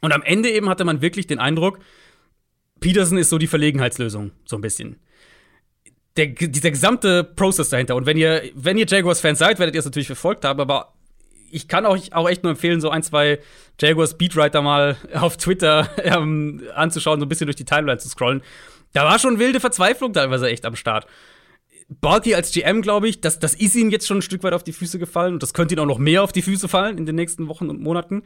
C: Und am Ende eben hatte man wirklich den Eindruck, Peterson ist so die Verlegenheitslösung, so ein bisschen. Der, dieser gesamte Prozess dahinter. Und wenn ihr, wenn ihr Jaguars-Fans seid, werdet ihr es natürlich verfolgt haben, aber ich kann euch auch echt nur empfehlen, so ein, zwei Jaguars Beatwriter mal auf Twitter ähm, anzuschauen, so ein bisschen durch die Timeline zu scrollen. Da war schon wilde Verzweiflung teilweise echt am Start. Balky als GM, glaube ich, das, das ist ihm jetzt schon ein Stück weit auf die Füße gefallen und das könnte ihm auch noch mehr auf die Füße fallen in den nächsten Wochen und Monaten.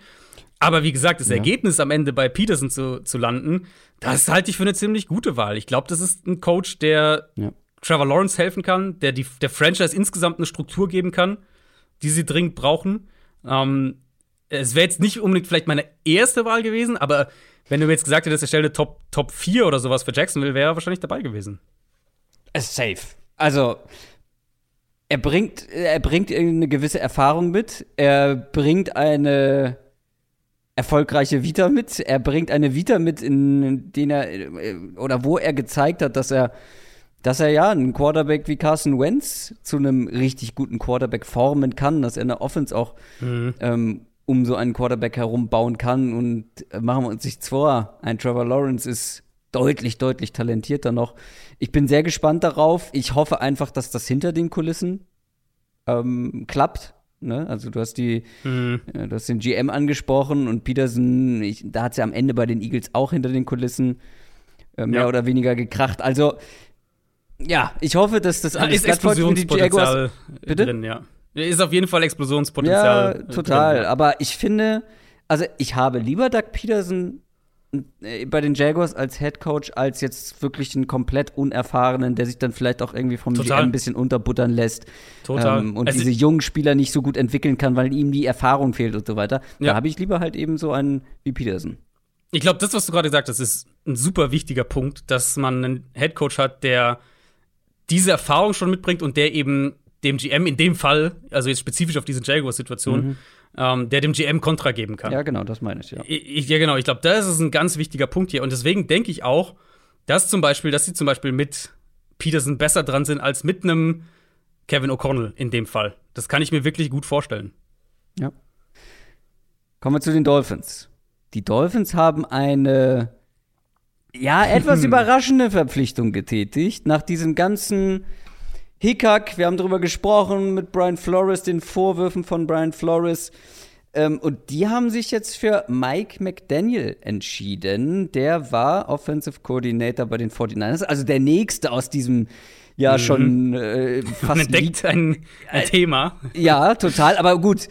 C: Aber wie gesagt, das ja. Ergebnis am Ende bei Peterson zu, zu landen, das halte ich für eine ziemlich gute Wahl. Ich glaube, das ist ein Coach, der ja. Trevor Lawrence helfen kann, der die, der Franchise insgesamt eine Struktur geben kann, die sie dringend brauchen. Ähm, es wäre jetzt nicht unbedingt vielleicht meine erste Wahl gewesen, aber wenn du mir jetzt gesagt hättest, er stellt eine Top, Top 4 oder sowas für Jacksonville, wäre er wahrscheinlich dabei gewesen.
B: Safe. Also, er bringt, er bringt eine gewisse Erfahrung mit. Er bringt eine erfolgreiche Vita mit. Er bringt eine Vita mit, in den er oder wo er gezeigt hat, dass er, dass er ja einen Quarterback wie Carson Wentz zu einem richtig guten Quarterback formen kann, dass er eine Offense auch mhm. ähm, um so einen Quarterback herum bauen kann. Und äh, machen wir uns nichts vor, ein Trevor Lawrence ist deutlich, deutlich talentierter noch. Ich bin sehr gespannt darauf. Ich hoffe einfach, dass das hinter den Kulissen ähm, klappt. Ne? Also du hast die, mhm. äh, du hast den GM angesprochen und Peterson, ich, da hat es ja am Ende bei den Eagles auch hinter den Kulissen äh, mehr ja. oder weniger gekracht. Also ja, ich hoffe, dass das
C: alles ist Explosionspotenzial drin, ja. Ist auf jeden Fall Explosionspotenzial.
B: Ja, total. Drin, ja. Aber ich finde, also ich habe lieber Doug Peterson äh, bei den Jaguars als Head Coach als jetzt wirklich einen komplett unerfahrenen, der sich dann vielleicht auch irgendwie vom Total. GM ein bisschen unterbuttern lässt. Total. Ähm, und also diese jungen Spieler nicht so gut entwickeln kann, weil ihm die Erfahrung fehlt und so weiter. Ja. Da habe ich lieber halt eben so einen wie Peterson.
C: Ich glaube, das, was du gerade gesagt hast, ist ein super wichtiger Punkt, dass man einen Head Coach hat, der diese Erfahrung schon mitbringt und der eben dem GM in dem Fall, also jetzt spezifisch auf diese Jaguars-Situation, mhm ähm, der dem GM Kontra geben kann.
B: Ja, genau, das meine ich, ja.
C: Ich, ja, genau, ich glaube, das ist ein ganz wichtiger Punkt hier. Und deswegen denke ich auch, dass zum Beispiel, dass sie zum Beispiel mit Peterson besser dran sind als mit einem Kevin O'Connell in dem Fall. Das kann ich mir wirklich gut vorstellen.
B: Ja. Kommen wir zu den Dolphins. Die Dolphins haben eine ja, etwas überraschende Verpflichtung getätigt. Nach diesem ganzen Hickhack, wir haben darüber gesprochen mit Brian Flores, den Vorwürfen von Brian Flores. Ähm, und die haben sich jetzt für Mike McDaniel entschieden. Der war Offensive Coordinator bei den 49ers, also der nächste aus diesem ja mhm. schon äh, fast.
C: Entdeckt ein, ein Thema.
B: Ja, total. Aber gut,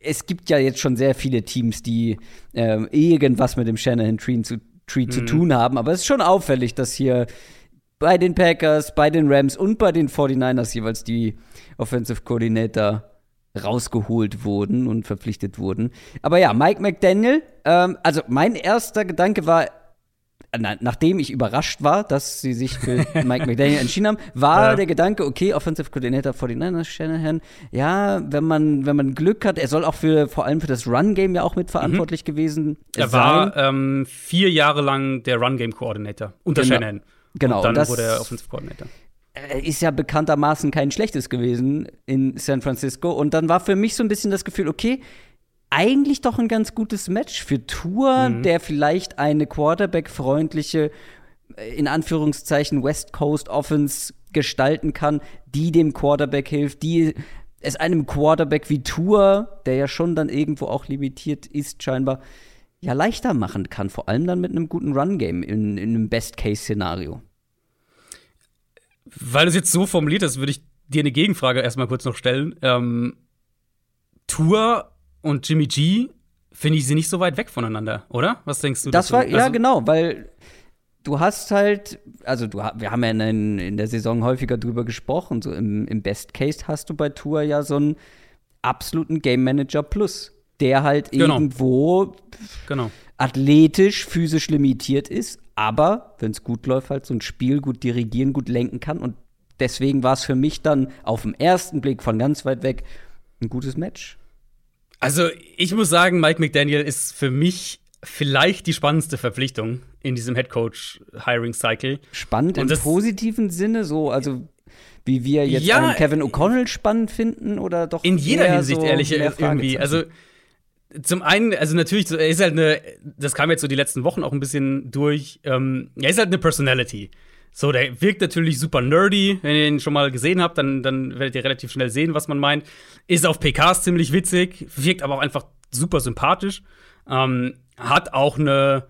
B: es gibt ja jetzt schon sehr viele Teams, die äh, irgendwas mit dem Shanahan Tree zu, Tree mhm. zu tun haben. Aber es ist schon auffällig, dass hier bei den Packers, bei den Rams und bei den 49ers jeweils die Offensive Coordinator rausgeholt wurden und verpflichtet wurden. Aber ja, Mike McDaniel, ähm, also mein erster Gedanke war, nachdem ich überrascht war, dass sie sich für Mike McDaniel entschieden haben, war ja. der Gedanke, okay, Offensive Coordinator 49ers, Shanahan, ja, wenn man, wenn man Glück hat, er soll auch für, vor allem für das Run-Game ja auch mitverantwortlich mhm. gewesen
C: er sein. Er war ähm, vier Jahre lang der Run-Game-Koordinator unter genau. Shanahan.
B: Genau.
C: Und dann das, wurde er Offensive Coordinator.
B: Ist ja bekanntermaßen kein schlechtes gewesen in San Francisco. Und dann war für mich so ein bisschen das Gefühl, okay, eigentlich doch ein ganz gutes Match für Tour, mhm. der vielleicht eine Quarterback-freundliche, äh, in Anführungszeichen, West Coast Offense gestalten kann, die dem Quarterback hilft, die es einem Quarterback wie Tour, der ja schon dann irgendwo auch limitiert ist, scheinbar, ja leichter machen kann, vor allem dann mit einem guten Run-Game in, in einem Best-Case-Szenario.
C: Weil du es jetzt so formuliert hast, würde ich dir eine Gegenfrage erstmal kurz noch stellen. Ähm, Tour und Jimmy G, finde ich sie nicht so weit weg voneinander, oder? Was denkst du
B: das dazu? war, ja, also, genau, weil du hast halt, also du, wir haben ja in, in der Saison häufiger drüber gesprochen, so im, im Best Case hast du bei Tour ja so einen absoluten Game Manager Plus der halt genau. irgendwo genau. athletisch, physisch limitiert ist, aber wenn es gut läuft, halt so ein Spiel gut dirigieren, gut lenken kann. Und deswegen war es für mich dann auf den ersten Blick von ganz weit weg ein gutes Match.
C: Also, ich muss sagen, Mike McDaniel ist für mich vielleicht die spannendste Verpflichtung in diesem Headcoach-Hiring-Cycle.
B: Spannend im positiven Sinne, so, also wie wir jetzt ja, Kevin O'Connell spannend finden oder doch
C: in jeder Hinsicht so ehrlich irgendwie. Also zum einen, also natürlich, er ist halt eine, das kam jetzt so die letzten Wochen auch ein bisschen durch. Ähm, er ist halt eine Personality. So, der wirkt natürlich super nerdy. Wenn ihr ihn schon mal gesehen habt, dann, dann werdet ihr relativ schnell sehen, was man meint. Ist auf PKs ziemlich witzig, wirkt aber auch einfach super sympathisch. Ähm, hat auch eine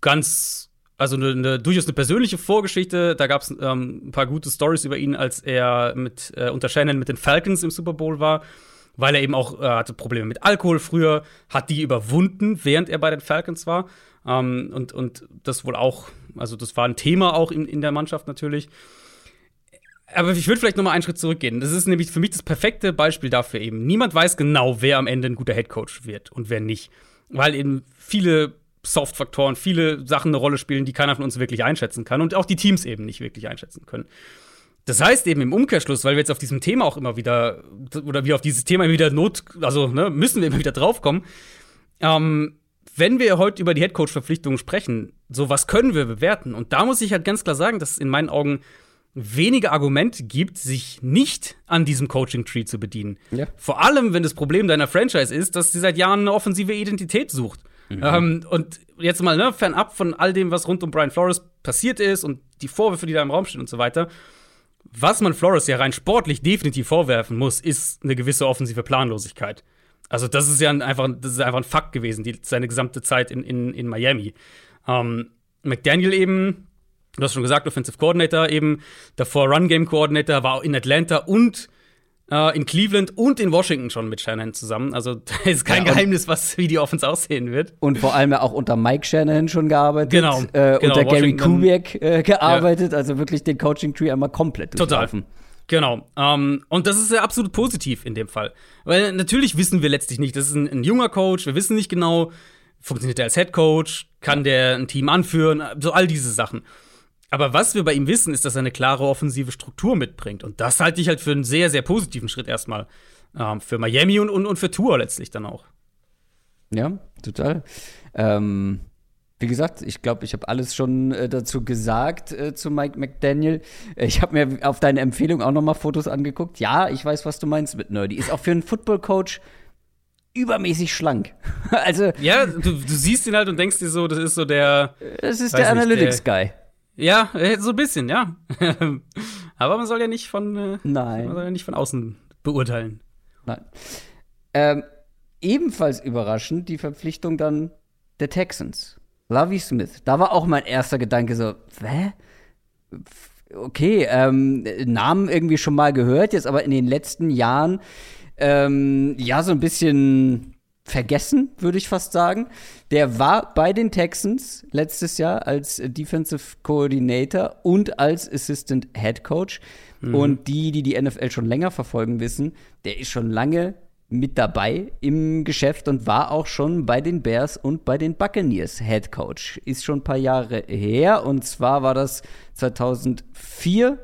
C: ganz, also eine, eine, durchaus eine persönliche Vorgeschichte. Da gab es ähm, ein paar gute Stories über ihn, als er mit äh, unter Shannon mit den Falcons im Super Bowl war weil er eben auch äh, hatte Probleme mit Alkohol früher, hat die überwunden, während er bei den Falcons war. Ähm, und, und das wohl auch, also das war ein Thema auch in, in der Mannschaft natürlich. Aber ich würde vielleicht noch mal einen Schritt zurückgehen. Das ist nämlich für mich das perfekte Beispiel dafür eben. Niemand weiß genau, wer am Ende ein guter Headcoach wird und wer nicht. Weil eben viele Soft-Faktoren, viele Sachen eine Rolle spielen, die keiner von uns wirklich einschätzen kann und auch die Teams eben nicht wirklich einschätzen können. Das heißt eben im Umkehrschluss, weil wir jetzt auf diesem Thema auch immer wieder, oder wir auf dieses Thema wieder Not, also ne, müssen wir immer wieder draufkommen. Ähm, wenn wir heute über die Headcoach-Verpflichtungen sprechen, so was können wir bewerten? Und da muss ich halt ganz klar sagen, dass es in meinen Augen wenige Argumente gibt, sich nicht an diesem Coaching-Tree zu bedienen. Ja. Vor allem, wenn das Problem deiner Franchise ist, dass sie seit Jahren eine offensive Identität sucht. Mhm. Ähm, und jetzt mal ne, fernab von all dem, was rund um Brian Flores passiert ist und die Vorwürfe, die da im Raum stehen und so weiter, was man Flores ja rein sportlich definitiv vorwerfen muss, ist eine gewisse offensive Planlosigkeit. Also, das ist ja einfach, das ist einfach ein Fakt gewesen, die, seine gesamte Zeit in, in, in Miami. Ähm, McDaniel eben, du hast schon gesagt, Offensive Coordinator eben, davor Run Game Coordinator, war auch in Atlanta und äh, in Cleveland und in Washington schon mit Shanahan zusammen. Also da ist kein ja, Geheimnis, was wie die Offense aussehen wird.
B: Und vor allem auch unter Mike Shanahan schon gearbeitet.
C: Genau.
B: Äh, genau unter Gary Kubiak äh, gearbeitet. Ja. Also wirklich den Coaching Tree einmal komplett
C: durchlaufen. Total. Genau. Um, und das ist ja absolut positiv in dem Fall. Weil natürlich wissen wir letztlich nicht, das ist ein, ein junger Coach, wir wissen nicht genau, funktioniert er als Head Coach, kann der ein Team anführen, so all diese Sachen. Aber was wir bei ihm wissen, ist, dass er eine klare offensive Struktur mitbringt. Und das halte ich halt für einen sehr, sehr positiven Schritt erstmal. Ähm, für Miami und, und, und für Tour letztlich dann auch.
B: Ja, total. Ähm, wie gesagt, ich glaube, ich habe alles schon äh, dazu gesagt äh, zu Mike McDaniel. Ich habe mir auf deine Empfehlung auch noch mal Fotos angeguckt. Ja, ich weiß, was du meinst mit Nerdy. Ist auch für einen Football-Coach übermäßig schlank. also
C: ja, du, du, siehst ihn halt und denkst dir so, das ist so der.
B: Das ist der Analytics-Guy.
C: Ja, äh, so ein bisschen, ja. Aber man soll ja nicht von, äh,
B: Nein.
C: Man soll ja nicht von außen beurteilen.
B: Nein. Ähm, ebenfalls überraschend die Verpflichtung dann der Texans. Lovey Smith. Da war auch mein erster Gedanke so, hä? Okay, ähm, Namen irgendwie schon mal gehört, jetzt aber in den letzten Jahren ähm, ja so ein bisschen vergessen, würde ich fast sagen. Der war bei den Texans letztes Jahr als Defensive Coordinator und als Assistant Head Coach. Mhm. Und die, die die NFL schon länger verfolgen, wissen, der ist schon lange mit dabei im Geschäft und war auch schon bei den Bears und bei den Buccaneers Head Coach. Ist schon ein paar Jahre her und zwar war das 2004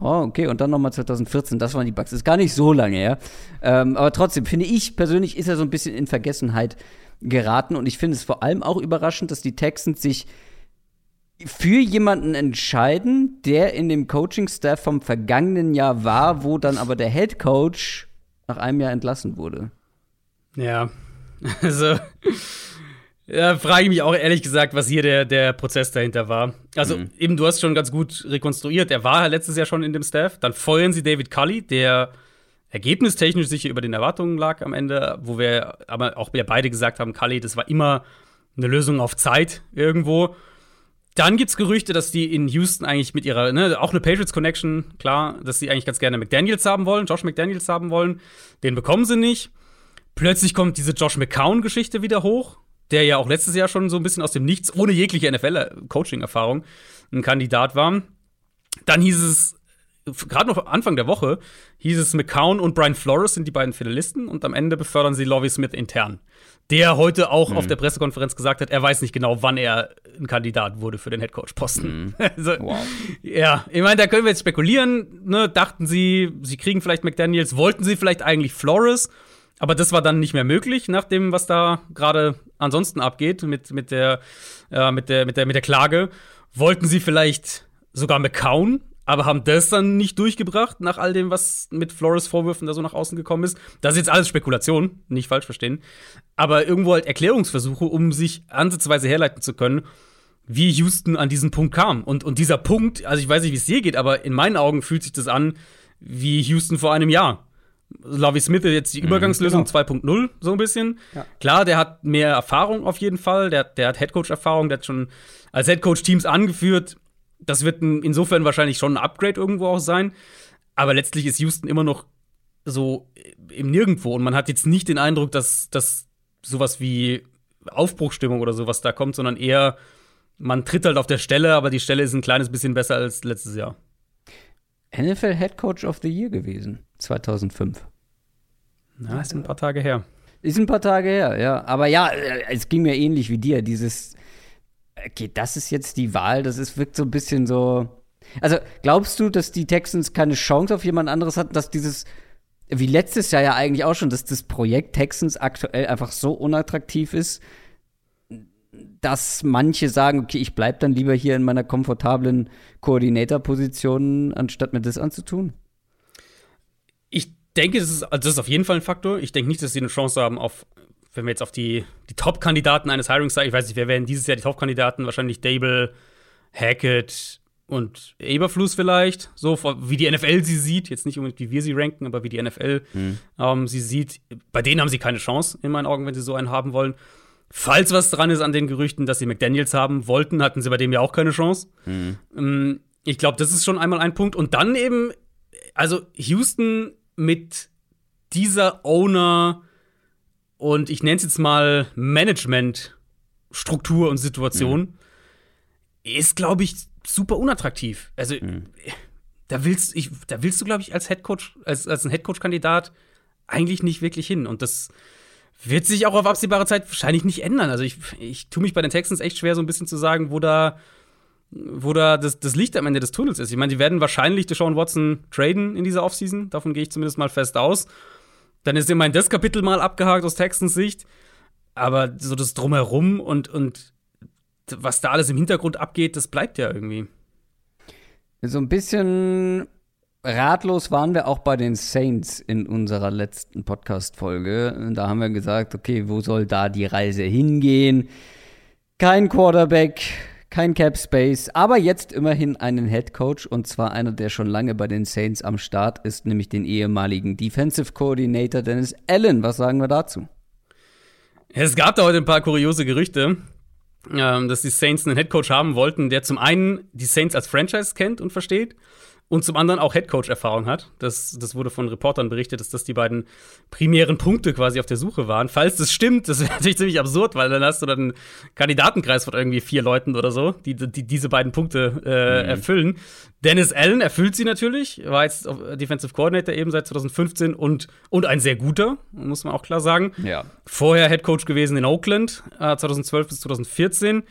B: Oh, okay, und dann nochmal 2014, das waren die Bugs. Ist gar nicht so lange her. Ähm, aber trotzdem, finde ich persönlich, ist er so ein bisschen in Vergessenheit geraten. Und ich finde es vor allem auch überraschend, dass die Texans sich für jemanden entscheiden, der in dem Coaching-Staff vom vergangenen Jahr war, wo dann aber der Head Coach nach einem Jahr entlassen wurde.
C: Ja, also ja, frage ich mich auch ehrlich gesagt, was hier der, der Prozess dahinter war. Also, mhm. eben, du hast schon ganz gut rekonstruiert. Er war letztes Jahr schon in dem Staff. Dann feuern sie David Cully, der ergebnistechnisch sicher über den Erwartungen lag am Ende, wo wir aber auch wir beide gesagt haben, Cully, das war immer eine Lösung auf Zeit irgendwo. Dann gibt's Gerüchte, dass die in Houston eigentlich mit ihrer, ne, auch eine Patriots Connection, klar, dass sie eigentlich ganz gerne McDaniels haben wollen, Josh McDaniels haben wollen. Den bekommen sie nicht. Plötzlich kommt diese Josh McCown-Geschichte wieder hoch der ja auch letztes Jahr schon so ein bisschen aus dem Nichts, ohne jegliche NFL-Coaching-Erfahrung, ein Kandidat war. Dann hieß es gerade noch Anfang der Woche hieß es, McCown und Brian Flores sind die beiden Finalisten und am Ende befördern sie Lovie Smith intern. Der heute auch mhm. auf der Pressekonferenz gesagt hat, er weiß nicht genau, wann er ein Kandidat wurde für den Headcoach-Posten. Mhm. Also, wow. Ja, ich meine, da können wir jetzt spekulieren. Ne? Dachten sie, sie kriegen vielleicht McDaniels, wollten sie vielleicht eigentlich Flores? Aber das war dann nicht mehr möglich, nach dem, was da gerade ansonsten abgeht mit, mit, der, äh, mit, der, mit, der, mit der Klage. Wollten sie vielleicht sogar McCown, aber haben das dann nicht durchgebracht, nach all dem, was mit Flores Vorwürfen da so nach außen gekommen ist. Das ist jetzt alles Spekulation, nicht falsch verstehen. Aber irgendwo halt Erklärungsversuche, um sich ansatzweise herleiten zu können, wie Houston an diesen Punkt kam. Und, und dieser Punkt, also ich weiß nicht, wie es dir geht, aber in meinen Augen fühlt sich das an wie Houston vor einem Jahr. Lovie Smith ist jetzt die mhm, Übergangslösung genau. 2.0, so ein bisschen. Ja. Klar, der hat mehr Erfahrung auf jeden Fall. Der, der hat Headcoach-Erfahrung, der hat schon als Headcoach Teams angeführt. Das wird ein, insofern wahrscheinlich schon ein Upgrade irgendwo auch sein. Aber letztlich ist Houston immer noch so im Nirgendwo. Und man hat jetzt nicht den Eindruck, dass, dass sowas wie Aufbruchstimmung oder sowas da kommt, sondern eher, man tritt halt auf der Stelle, aber die Stelle ist ein kleines bisschen besser als letztes Jahr.
B: NFL Head Coach of the Year gewesen, 2005.
C: Na, ist ein paar Tage her.
B: Ist ein paar Tage her, ja. Aber ja, äh, es ging mir ähnlich wie dir. Dieses, okay, das ist jetzt die Wahl, das ist, wirkt so ein bisschen so. Also, glaubst du, dass die Texans keine Chance auf jemand anderes hatten, dass dieses, wie letztes Jahr ja eigentlich auch schon, dass das Projekt Texans aktuell einfach so unattraktiv ist, dass manche sagen, okay, ich bleibe dann lieber hier in meiner komfortablen Koordinatorposition, anstatt mir das anzutun?
C: Ich denke, das ist, also das ist auf jeden Fall ein Faktor. Ich denke nicht, dass sie eine Chance haben auf, wenn wir jetzt auf die, die Top-Kandidaten eines Hirings sagen, ich weiß nicht, wer wären dieses Jahr die Top-Kandidaten? Wahrscheinlich Dable, Hackett und Eberfluss vielleicht, so wie die NFL sie sieht, jetzt nicht unbedingt wie wir sie ranken, aber wie die NFL mhm. ähm, sie sieht. Bei denen haben sie keine Chance, in meinen Augen, wenn sie so einen haben wollen. Falls was dran ist an den Gerüchten, dass sie McDaniels haben wollten, hatten sie bei dem ja auch keine Chance. Mhm. Ich glaube, das ist schon einmal ein Punkt. Und dann eben, also Houston mit dieser Owner und ich nenne es jetzt mal Management-Struktur und Situation, mhm. ist, glaube ich, super unattraktiv. Also, mhm. da willst, ich, da willst du, glaube ich, als Headcoach, als, als ein Headcoach-Kandidat eigentlich nicht wirklich hin. Und das wird sich auch auf absehbare Zeit wahrscheinlich nicht ändern. Also ich, ich tue mich bei den Texans echt schwer, so ein bisschen zu sagen, wo da, wo da das, das Licht am Ende des Tunnels ist. Ich meine, die werden wahrscheinlich Deshaun Watson traden in dieser Offseason. Davon gehe ich zumindest mal fest aus. Dann ist immerhin das Kapitel mal abgehakt aus Texans Sicht. Aber so das Drumherum und, und was da alles im Hintergrund abgeht, das bleibt ja irgendwie.
B: So ein bisschen ratlos waren wir auch bei den Saints in unserer letzten Podcast-Folge. Da haben wir gesagt, okay, wo soll da die Reise hingehen? Kein Quarterback, kein Cap Space, aber jetzt immerhin einen Head Coach und zwar einer, der schon lange bei den Saints am Start ist, nämlich den ehemaligen Defensive Coordinator Dennis Allen. Was sagen wir dazu?
C: Es gab da heute ein paar kuriose Gerüchte, ähm, dass die Saints einen Head Coach haben wollten, der zum einen die Saints als Franchise kennt und versteht und zum anderen auch Headcoach-Erfahrung hat. Das, das wurde von Reportern berichtet, dass das die beiden primären Punkte quasi auf der Suche waren. Falls das stimmt, das wäre natürlich ziemlich absurd, weil dann hast du dann einen Kandidatenkreis von irgendwie vier Leuten oder so, die, die diese beiden Punkte äh, mhm. erfüllen. Dennis Allen erfüllt sie natürlich, war jetzt Defensive Coordinator eben seit 2015 und, und ein sehr guter, muss man auch klar sagen.
B: Ja.
C: Vorher Headcoach gewesen in Oakland, äh, 2012 bis 2014.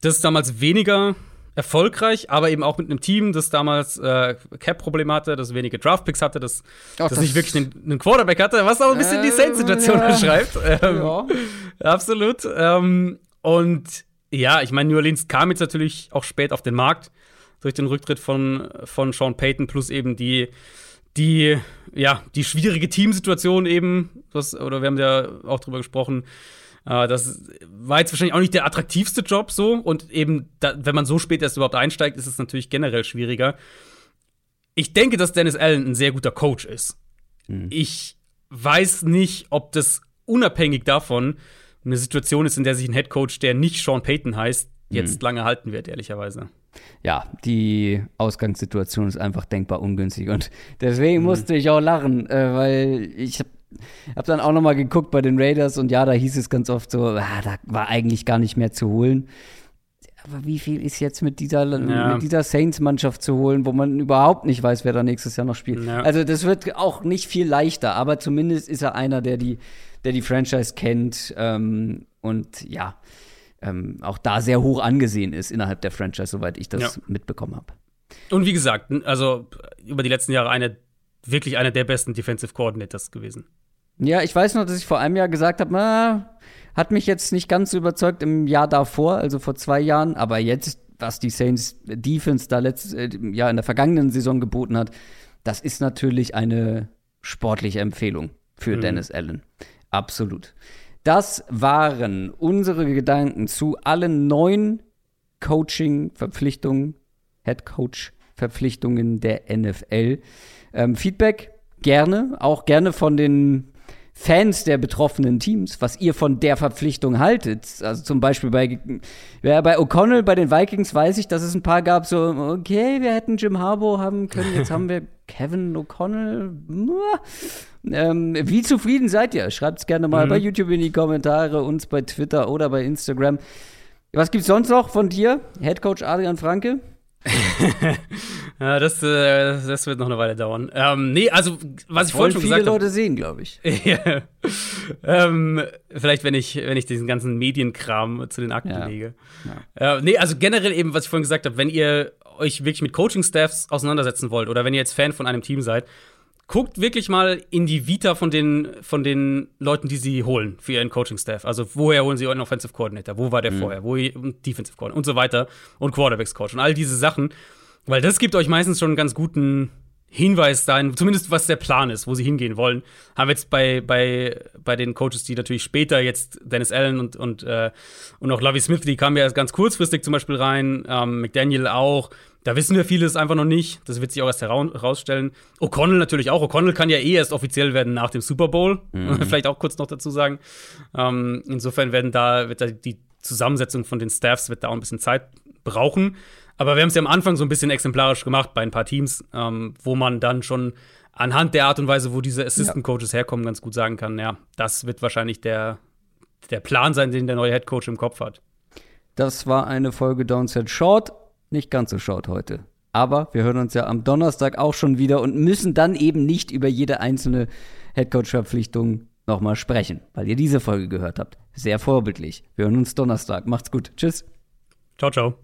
C: Das ist damals weniger erfolgreich, aber eben auch mit einem Team, das damals äh, Cap-Probleme hatte, das wenige Draftpicks hatte, das, Ach, das, das nicht wirklich einen, einen, Quarterback hatte, was auch ein bisschen äh, die Saints-Situation ja. beschreibt. Ähm, ja. Absolut. Ähm, und ja, ich meine, New Orleans kam jetzt natürlich auch spät auf den Markt durch den Rücktritt von, von Sean Payton plus eben die die, ja, die schwierige Teamsituation eben, das, oder wir haben ja auch drüber gesprochen, das war jetzt wahrscheinlich auch nicht der attraktivste Job so. Und eben, da, wenn man so spät erst überhaupt einsteigt, ist es natürlich generell schwieriger. Ich denke, dass Dennis Allen ein sehr guter Coach ist. Mhm. Ich weiß nicht, ob das unabhängig davon eine Situation ist, in der sich ein Head Coach, der nicht Sean Payton heißt, jetzt mhm. lange halten wird, ehrlicherweise.
B: Ja, die Ausgangssituation ist einfach denkbar ungünstig und deswegen mhm. musste ich auch lachen, äh, weil ich habe hab dann auch noch mal geguckt bei den Raiders und ja, da hieß es ganz oft so, ah, da war eigentlich gar nicht mehr zu holen. Aber wie viel ist jetzt mit dieser, ja. dieser Saints-Mannschaft zu holen, wo man überhaupt nicht weiß, wer da nächstes Jahr noch spielt? Ja. Also, das wird auch nicht viel leichter, aber zumindest ist er einer, der die, der die Franchise kennt ähm, und ja, ähm, auch da sehr hoch angesehen ist innerhalb der Franchise, soweit ich das ja. mitbekommen habe.
C: Und wie gesagt, also über die letzten Jahre eine, wirklich einer der besten Defensive Coordinators gewesen.
B: Ja, ich weiß noch, dass ich vor einem Jahr gesagt habe, na, hat mich jetzt nicht ganz so überzeugt im Jahr davor, also vor zwei Jahren, aber jetzt, was die Saints Defense da letzt, äh, ja, in der vergangenen Saison geboten hat, das ist natürlich eine sportliche Empfehlung für mhm. Dennis Allen. Absolut. Das waren unsere Gedanken zu allen neuen Coaching-Verpflichtungen, Head-Coach-Verpflichtungen der NFL. Ähm, Feedback gerne, auch gerne von den Fans der betroffenen Teams, was ihr von der Verpflichtung haltet. Also zum Beispiel bei, ja, bei O'Connell, bei den Vikings weiß ich, dass es ein paar gab, so, okay, wir hätten Jim Harbaugh haben können, jetzt haben wir Kevin O'Connell. Ähm, wie zufrieden seid ihr? Schreibt es gerne mal mhm. bei YouTube in die Kommentare, uns bei Twitter oder bei Instagram. Was gibt's sonst noch von dir, Head Coach Adrian Franke?
C: Ja, das, äh, das wird noch eine Weile dauern. Ähm, nee, also, was ich vorhin schon
B: gesagt habe. viele Leute sehen, glaube ich.
C: ja. ähm, vielleicht, wenn ich, wenn ich diesen ganzen Medienkram zu den Akten ja. lege. Ja. Äh, nee, also generell eben, was ich vorhin gesagt habe, wenn ihr euch wirklich mit Coaching-Staffs auseinandersetzen wollt oder wenn ihr jetzt Fan von einem Team seid, guckt wirklich mal in die Vita von den, von den Leuten, die sie holen für ihren Coaching-Staff. Also, woher holen sie einen Offensive Coordinator? Wo war der mhm. vorher? Wo Defensive Coordinator und so weiter und Quarterbacks-Coach und all diese Sachen. Weil das gibt euch meistens schon einen ganz guten Hinweis dahin, zumindest was der Plan ist, wo sie hingehen wollen. Haben wir jetzt bei, bei, bei den Coaches, die natürlich später jetzt Dennis Allen und, und, äh, und auch Lovie Smith, die kamen ja erst ganz kurzfristig zum Beispiel rein, ähm, McDaniel auch. Da wissen wir vieles einfach noch nicht. Das wird sich auch erst herausstellen. O'Connell natürlich auch. O'Connell kann ja eh erst offiziell werden nach dem Super Bowl. Mhm. Vielleicht auch kurz noch dazu sagen. Ähm, insofern werden da, wird da die Zusammensetzung von den Staffs wird da auch ein bisschen Zeit brauchen. Aber wir haben es ja am Anfang so ein bisschen exemplarisch gemacht bei ein paar Teams, ähm, wo man dann schon anhand der Art und Weise, wo diese Assistant Coaches herkommen, ganz gut sagen kann, ja, das wird wahrscheinlich der, der Plan sein, den der neue Head Coach im Kopf hat.
B: Das war eine Folge Downset Short nicht ganz so schaut heute. Aber wir hören uns ja am Donnerstag auch schon wieder und müssen dann eben nicht über jede einzelne Headcoach-Verpflichtung nochmal sprechen, weil ihr diese Folge gehört habt. Sehr vorbildlich. Wir hören uns Donnerstag. Macht's gut. Tschüss.
C: Ciao, ciao.